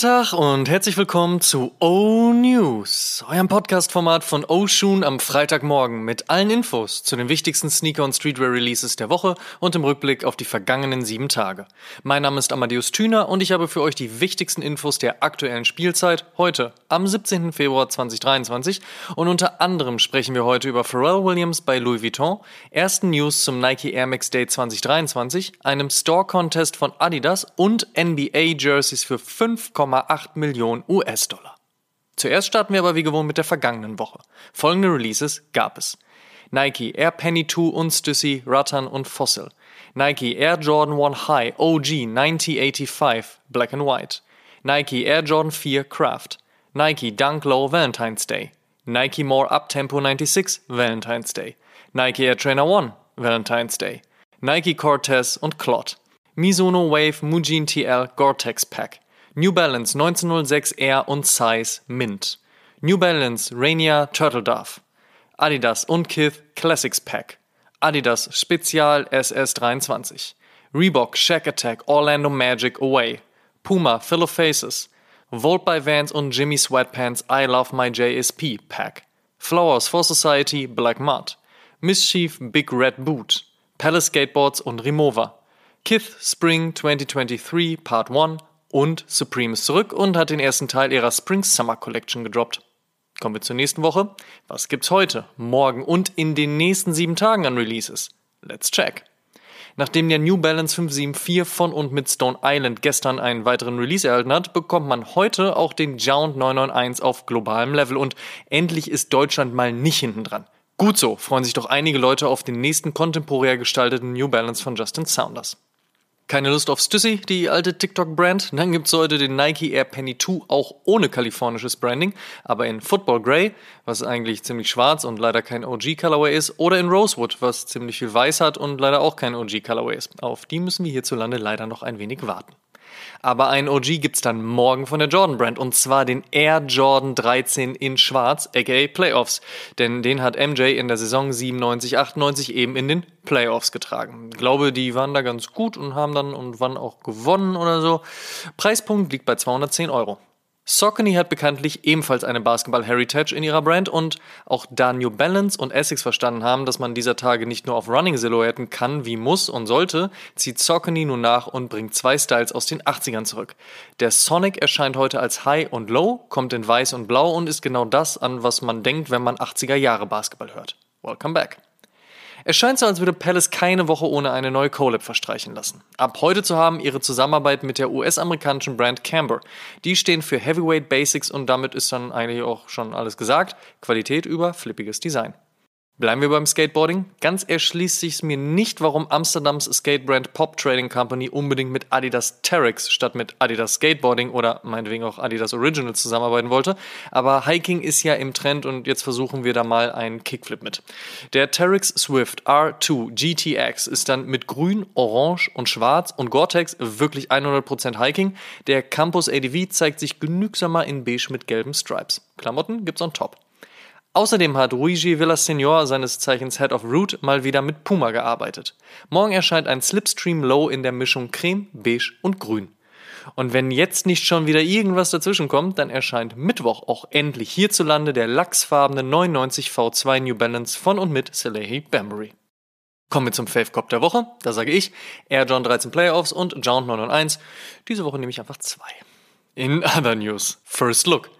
Guten Tag und herzlich willkommen zu O News, eurem Podcast-Format von O Shoon am Freitagmorgen mit allen Infos zu den wichtigsten Sneaker- und Streetwear-Releases der Woche und im Rückblick auf die vergangenen sieben Tage. Mein Name ist Amadeus Thüner und ich habe für euch die wichtigsten Infos der aktuellen Spielzeit heute am 17. Februar 2023 und unter anderem sprechen wir heute über Pharrell Williams bei Louis Vuitton, ersten News zum Nike Air Max Day 2023, einem Store-Contest von Adidas und NBA-Jerseys für 5,8 Millionen US-Dollar. Zuerst starten wir aber wie gewohnt mit der vergangenen Woche. Folgende Releases gab es. Nike Air Penny 2 und Stussy, Rattan und Fossil. Nike Air Jordan 1 High OG 1985 Black and White. Nike Air Jordan 4 Craft. Nike Dunk Low Valentine's Day. Nike More Up Tempo 96 Valentine's Day. Nike Air Trainer 1 Valentine's Day. Nike Cortez und Clot. Mizuno Wave Mujin TL Gore-Tex Pack. New Balance 1906 Air und Size Mint. New Balance Rainier Turtle Dove. Adidas und Kith Classics Pack. Adidas Spezial SS23. Reebok Shack Attack Orlando Magic Away. Puma Fill of Faces. Volt by Vans und Jimmy Sweatpants I Love My JSP Pack. Flowers for Society Black Mud. Mischief Big Red Boot. Palace Skateboards und Remova. Kith Spring 2023 Part 1 und Supreme ist zurück und hat den ersten Teil ihrer Spring Summer Collection gedroppt. Kommen wir zur nächsten Woche. Was gibt's heute, morgen und in den nächsten sieben Tagen an Releases? Let's check. Nachdem der New Balance 574 von und mit Stone Island gestern einen weiteren Release erhalten hat, bekommt man heute auch den Jound 991 auf globalem Level und endlich ist Deutschland mal nicht hinten dran. Gut so, freuen sich doch einige Leute auf den nächsten kontemporär gestalteten New Balance von Justin Saunders. Keine Lust auf Stussy, die alte TikTok-Brand? Dann gibt's heute den Nike Air Penny 2 auch ohne kalifornisches Branding, aber in Football Grey, was eigentlich ziemlich schwarz und leider kein OG-Colorway ist, oder in Rosewood, was ziemlich viel weiß hat und leider auch kein OG-Colorway ist. Auf die müssen wir hierzulande leider noch ein wenig warten. Aber ein OG gibt's dann morgen von der Jordan Brand und zwar den Air Jordan 13 in Schwarz, aka Playoffs. Denn den hat MJ in der Saison 97, 98 eben in den Playoffs getragen. Ich glaube, die waren da ganz gut und haben dann und wann auch gewonnen oder so. Preispunkt liegt bei 210 Euro. Saucony hat bekanntlich ebenfalls eine Basketball-Heritage in ihrer Brand und auch da New Balance und Essex verstanden haben, dass man dieser Tage nicht nur auf Running-Silhouetten kann, wie muss und sollte, zieht Saucony nun nach und bringt zwei Styles aus den 80ern zurück. Der Sonic erscheint heute als High und Low, kommt in Weiß und Blau und ist genau das, an was man denkt, wenn man 80er Jahre Basketball hört. Welcome back. Es scheint so, als würde Palace keine Woche ohne eine neue Collab verstreichen lassen. Ab heute zu haben ihre Zusammenarbeit mit der US-amerikanischen Brand Camber. Die stehen für Heavyweight Basics und damit ist dann eigentlich auch schon alles gesagt. Qualität über flippiges Design. Bleiben wir beim Skateboarding. Ganz erschließt sich mir nicht, warum Amsterdams Skatebrand Pop Trading Company unbedingt mit Adidas Terex statt mit Adidas Skateboarding oder meinetwegen auch Adidas Original zusammenarbeiten wollte. Aber Hiking ist ja im Trend und jetzt versuchen wir da mal einen Kickflip mit. Der Terex Swift R2 GTX ist dann mit grün, orange und schwarz und Gore-Tex wirklich 100% Hiking. Der Campus ADV zeigt sich genügsamer in beige mit gelben Stripes. Klamotten gibt's on top. Außerdem hat Luigi Villaseñor, seines Zeichens Head of Root, mal wieder mit Puma gearbeitet. Morgen erscheint ein Slipstream Low in der Mischung Creme, Beige und Grün. Und wenn jetzt nicht schon wieder irgendwas dazwischen kommt, dann erscheint Mittwoch auch endlich hierzulande der lachsfarbene 99 V2 New Balance von und mit Salehi Bambury. Kommen wir zum Fave Cop der Woche. Da sage ich Air John 13 Playoffs und Jount 991. Diese Woche nehme ich einfach zwei. In other news, First Look.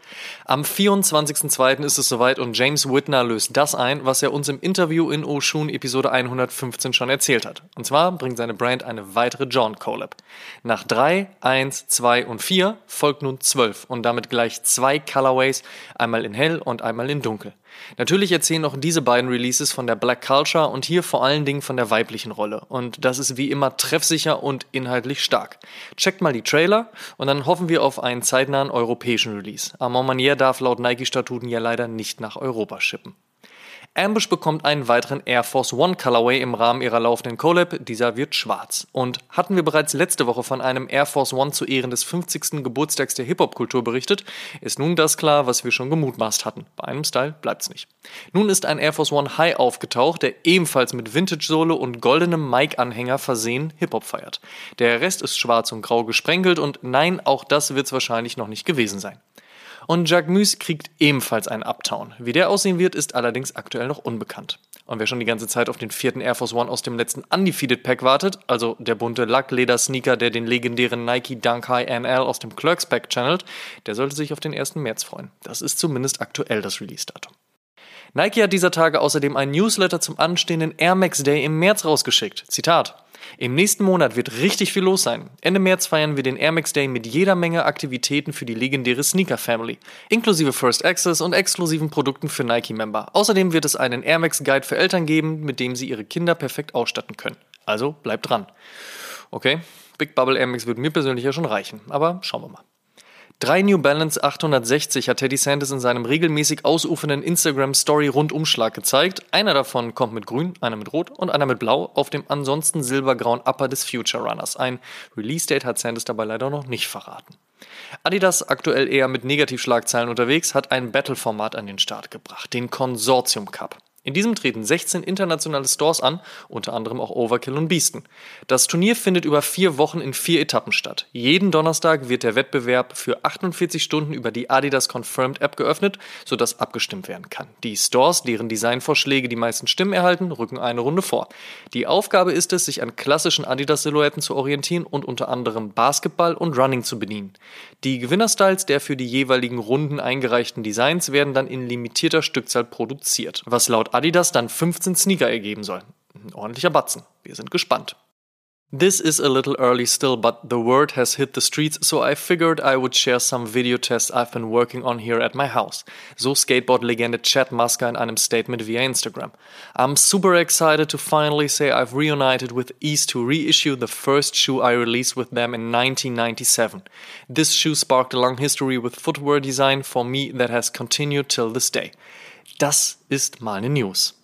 Am 24.02. ist es soweit und James Whitner löst das ein, was er uns im Interview in Oshun Episode 115 schon erzählt hat. Und zwar bringt seine Brand eine weitere John Collab. Nach 3, 1, 2 und 4 folgt nun 12 und damit gleich zwei Colorways, einmal in hell und einmal in dunkel. Natürlich erzählen auch diese beiden Releases von der Black Culture und hier vor allen Dingen von der weiblichen Rolle. Und das ist wie immer treffsicher und inhaltlich stark. Checkt mal die Trailer und dann hoffen wir auf einen zeitnahen europäischen Release. Armand Manier darf laut Nike-Statuten ja leider nicht nach Europa schippen. Ambush bekommt einen weiteren Air Force One Colorway im Rahmen ihrer laufenden Collab. Dieser wird schwarz. Und hatten wir bereits letzte Woche von einem Air Force One zu Ehren des 50. Geburtstags der Hip-Hop-Kultur berichtet, ist nun das klar, was wir schon gemutmaßt hatten. Bei einem Style bleibt's nicht. Nun ist ein Air Force One High aufgetaucht, der ebenfalls mit Vintage-Sohle und goldenem Mic-Anhänger versehen Hip-Hop feiert. Der Rest ist schwarz und grau gesprenkelt und nein, auch das wird's wahrscheinlich noch nicht gewesen sein. Und Jacques kriegt ebenfalls einen Uptown. Wie der aussehen wird, ist allerdings aktuell noch unbekannt. Und wer schon die ganze Zeit auf den vierten Air Force One aus dem letzten Undefeated Pack wartet, also der bunte Lackleder-Sneaker, der den legendären Nike Dunk High NL aus dem Clerks Pack channelt, der sollte sich auf den 1. März freuen. Das ist zumindest aktuell das Release-Datum. Nike hat dieser Tage außerdem einen Newsletter zum anstehenden Air Max Day im März rausgeschickt. Zitat. Im nächsten Monat wird richtig viel los sein. Ende März feiern wir den Air Max Day mit jeder Menge Aktivitäten für die legendäre Sneaker Family, inklusive First Access und exklusiven Produkten für Nike-Member. Außerdem wird es einen Air Max Guide für Eltern geben, mit dem sie ihre Kinder perfekt ausstatten können. Also bleibt dran. Okay, Big Bubble Air Max würde mir persönlich ja schon reichen, aber schauen wir mal. Drei New Balance 860 hat Teddy Sanders in seinem regelmäßig ausufernden Instagram-Story-Rundumschlag gezeigt. Einer davon kommt mit grün, einer mit rot und einer mit blau auf dem ansonsten silbergrauen Upper des Future Runners. Ein Release-Date hat Sanders dabei leider noch nicht verraten. Adidas, aktuell eher mit Negativschlagzeilen unterwegs, hat ein Battle-Format an den Start gebracht, den Consortium Cup. In diesem treten 16 internationale Stores an, unter anderem auch Overkill und Beasten. Das Turnier findet über vier Wochen in vier Etappen statt. Jeden Donnerstag wird der Wettbewerb für 48 Stunden über die Adidas Confirmed App geöffnet, sodass abgestimmt werden kann. Die Stores, deren Designvorschläge die meisten Stimmen erhalten, rücken eine Runde vor. Die Aufgabe ist es, sich an klassischen Adidas-Silhouetten zu orientieren und unter anderem Basketball und Running zu bedienen. Die Gewinnerstyles der für die jeweiligen Runden eingereichten Designs werden dann in limitierter Stückzahl produziert, was laut Adidas dann 15 Sneaker ergeben soll. Ein ordentlicher Batzen. Wir sind gespannt. This is a little early still, but the word has hit the streets, so I figured I would share some video tests I've been working on here at my house. So Skateboard-Legende Chad Musker in einem Statement via Instagram. I'm super excited to finally say I've reunited with East to reissue the first shoe I released with them in 1997. This shoe sparked a long history with footwear design for me that has continued till this day. Das ist mal eine News.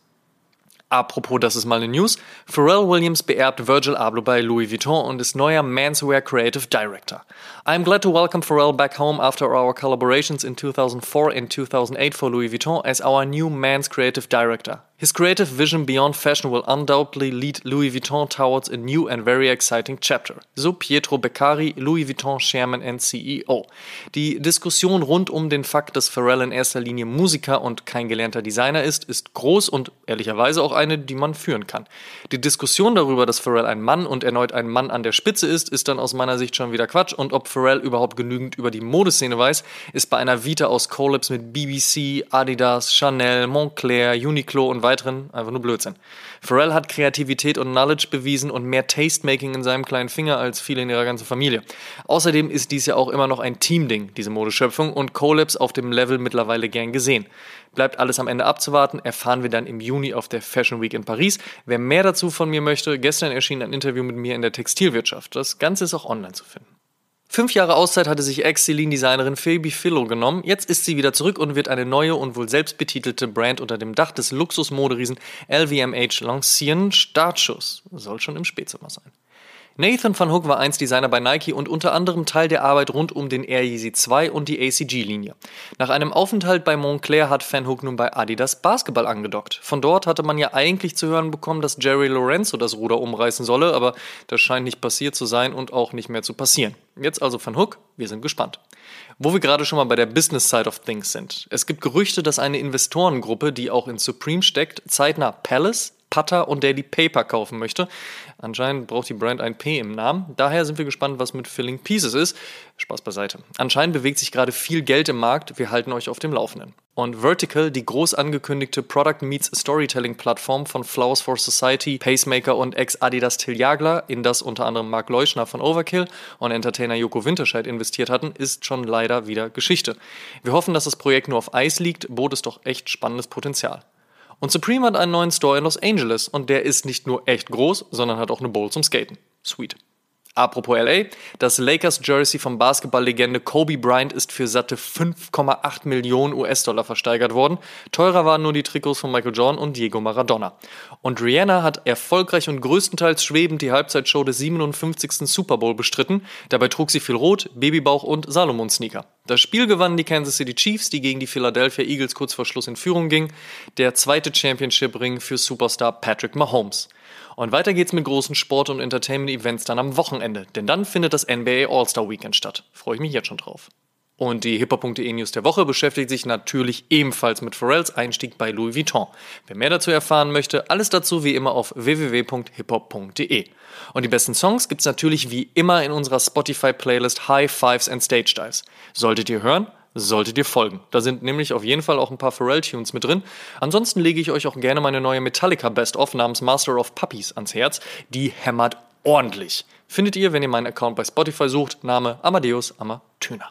Apropos, das ist mal eine News. Pharrell Williams beerbt Virgil Abloh bei Louis Vuitton und ist neuer Manswear Creative Director. I'm glad to welcome Pharrell back home after our collaborations in 2004 and 2008 for Louis Vuitton as our new Men's Creative Director. His creative vision beyond fashion will undoubtedly lead Louis Vuitton towards a new and very exciting chapter. So Pietro Beccari, Louis Vuitton Chairman and CEO. Die Diskussion rund um den Fakt, dass Pharrell in erster Linie Musiker und kein gelernter Designer ist, ist groß und ehrlicherweise auch eine, die man führen kann. Die Diskussion darüber, dass Pharrell ein Mann und erneut ein Mann an der Spitze ist, ist dann aus meiner Sicht schon wieder Quatsch und ob Pharrell überhaupt genügend über die Modeszene weiß, ist bei einer Vita aus Collabs mit BBC, Adidas, Chanel, Montclair, Uniqlo und weiteren einfach nur Blödsinn. Pharrell hat Kreativität und Knowledge bewiesen und mehr Tastemaking in seinem kleinen Finger als viele in ihrer ganzen Familie. Außerdem ist dies ja auch immer noch ein Teamding, diese Modeschöpfung, und Collabs auf dem Level mittlerweile gern gesehen. Bleibt alles am Ende abzuwarten, erfahren wir dann im Juni auf der Fashion Week in Paris. Wer mehr dazu von mir möchte, gestern erschien ein Interview mit mir in der Textilwirtschaft. Das Ganze ist auch online zu finden. Fünf Jahre Auszeit hatte sich Ex-Celine-Designerin Phoebe Philo genommen. Jetzt ist sie wieder zurück und wird eine neue und wohl selbstbetitelte Brand unter dem Dach des Luxusmoderiesen LVMH lancieren. Startschuss soll schon im Spätsommer sein. Nathan van Hook war einst Designer bei Nike und unter anderem Teil der Arbeit rund um den Air Yeezy 2 und die ACG-Linie. Nach einem Aufenthalt bei Montclair hat Van Hook nun bei Adidas Basketball angedockt. Von dort hatte man ja eigentlich zu hören bekommen, dass Jerry Lorenzo das Ruder umreißen solle, aber das scheint nicht passiert zu sein und auch nicht mehr zu passieren. Jetzt also Van Hook, wir sind gespannt. Wo wir gerade schon mal bei der Business Side of Things sind. Es gibt Gerüchte, dass eine Investorengruppe, die auch in Supreme steckt, zeitnah Palace, Putter und Daily Paper kaufen möchte. Anscheinend braucht die Brand ein P im Namen. Daher sind wir gespannt, was mit Filling Pieces ist. Spaß beiseite. Anscheinend bewegt sich gerade viel Geld im Markt. Wir halten euch auf dem Laufenden. Und Vertical, die groß angekündigte Product Meets Storytelling Plattform von Flowers for Society, Pacemaker und Ex-Adidas Till Jagler, in das unter anderem Mark Leuschner von Overkill und Entertainer Joko Winterscheid investiert hatten, ist schon leider wieder Geschichte. Wir hoffen, dass das Projekt nur auf Eis liegt, bot es doch echt spannendes Potenzial. Und Supreme hat einen neuen Store in Los Angeles und der ist nicht nur echt groß, sondern hat auch eine Bowl zum Skaten. Sweet. Apropos LA, das Lakers Jersey vom Basketballlegende Kobe Bryant ist für satte 5,8 Millionen US-Dollar versteigert worden. Teurer waren nur die Trikots von Michael Jordan und Diego Maradona. Und Rihanna hat erfolgreich und größtenteils schwebend die Halbzeitshow des 57. Super Bowl bestritten. Dabei trug sie viel Rot, Babybauch und Salomon-Sneaker. Das Spiel gewannen die Kansas City Chiefs, die gegen die Philadelphia Eagles kurz vor Schluss in Führung ging. Der zweite Championship-Ring für Superstar Patrick Mahomes. Und weiter geht's mit großen Sport- und Entertainment-Events dann am Wochenende, denn dann findet das NBA All-Star Weekend statt. Freue ich mich jetzt schon drauf. Und die hiphop.de News der Woche beschäftigt sich natürlich ebenfalls mit Pharrells Einstieg bei Louis Vuitton. Wer mehr dazu erfahren möchte, alles dazu wie immer auf www.hiphop.de. Und die besten Songs gibt's natürlich wie immer in unserer Spotify-Playlist High Fives and Stage Styles. Solltet ihr hören, solltet ihr folgen. Da sind nämlich auf jeden Fall auch ein paar Pharrell-Tunes mit drin. Ansonsten lege ich euch auch gerne meine neue Metallica Best-of namens Master of Puppies ans Herz. Die hämmert ordentlich. Findet ihr, wenn ihr meinen Account bei Spotify sucht, Name Amadeus Amatüner.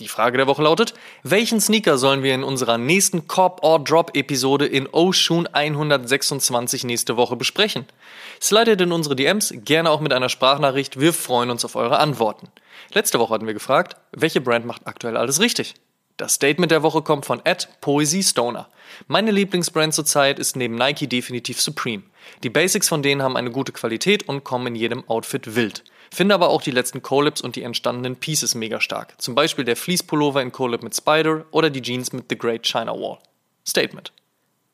Die Frage der Woche lautet, welchen Sneaker sollen wir in unserer nächsten Cop or Drop Episode in Oshun 126 nächste Woche besprechen? Slidet in unsere DMs, gerne auch mit einer Sprachnachricht, wir freuen uns auf eure Antworten. Letzte Woche hatten wir gefragt, welche Brand macht aktuell alles richtig? Das Statement der Woche kommt von Ed Poesy Stoner. Meine Lieblingsbrand zurzeit ist neben Nike definitiv Supreme. Die Basics von denen haben eine gute Qualität und kommen in jedem Outfit wild. Finde aber auch die letzten Collabs und die entstandenen Pieces mega stark. Zum Beispiel der Fleece-Pullover in Collab mit Spider oder die Jeans mit The Great China Wall. Statement.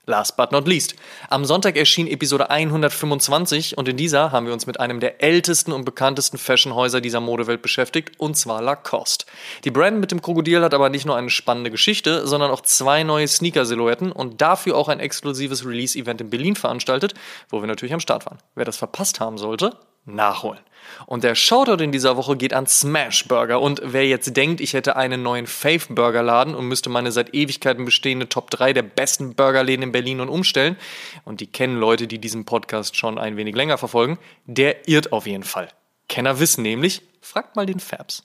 Last but not least. Am Sonntag erschien Episode 125 und in dieser haben wir uns mit einem der ältesten und bekanntesten Fashionhäuser dieser Modewelt beschäftigt, und zwar Lacoste. Die Brand mit dem Krokodil hat aber nicht nur eine spannende Geschichte, sondern auch zwei neue Sneaker-Silhouetten und dafür auch ein exklusives Release-Event in Berlin veranstaltet, wo wir natürlich am Start waren. Wer das verpasst haben sollte, nachholen. Und der Shoutout in dieser Woche geht an Smash Burger. Und wer jetzt denkt, ich hätte einen neuen Faith Burger Laden und müsste meine seit Ewigkeiten bestehende Top 3 der besten Burgerläden in Berlin und umstellen, und die kennen Leute, die diesen Podcast schon ein wenig länger verfolgen, der irrt auf jeden Fall. Kenner wissen nämlich, fragt mal den Fabs.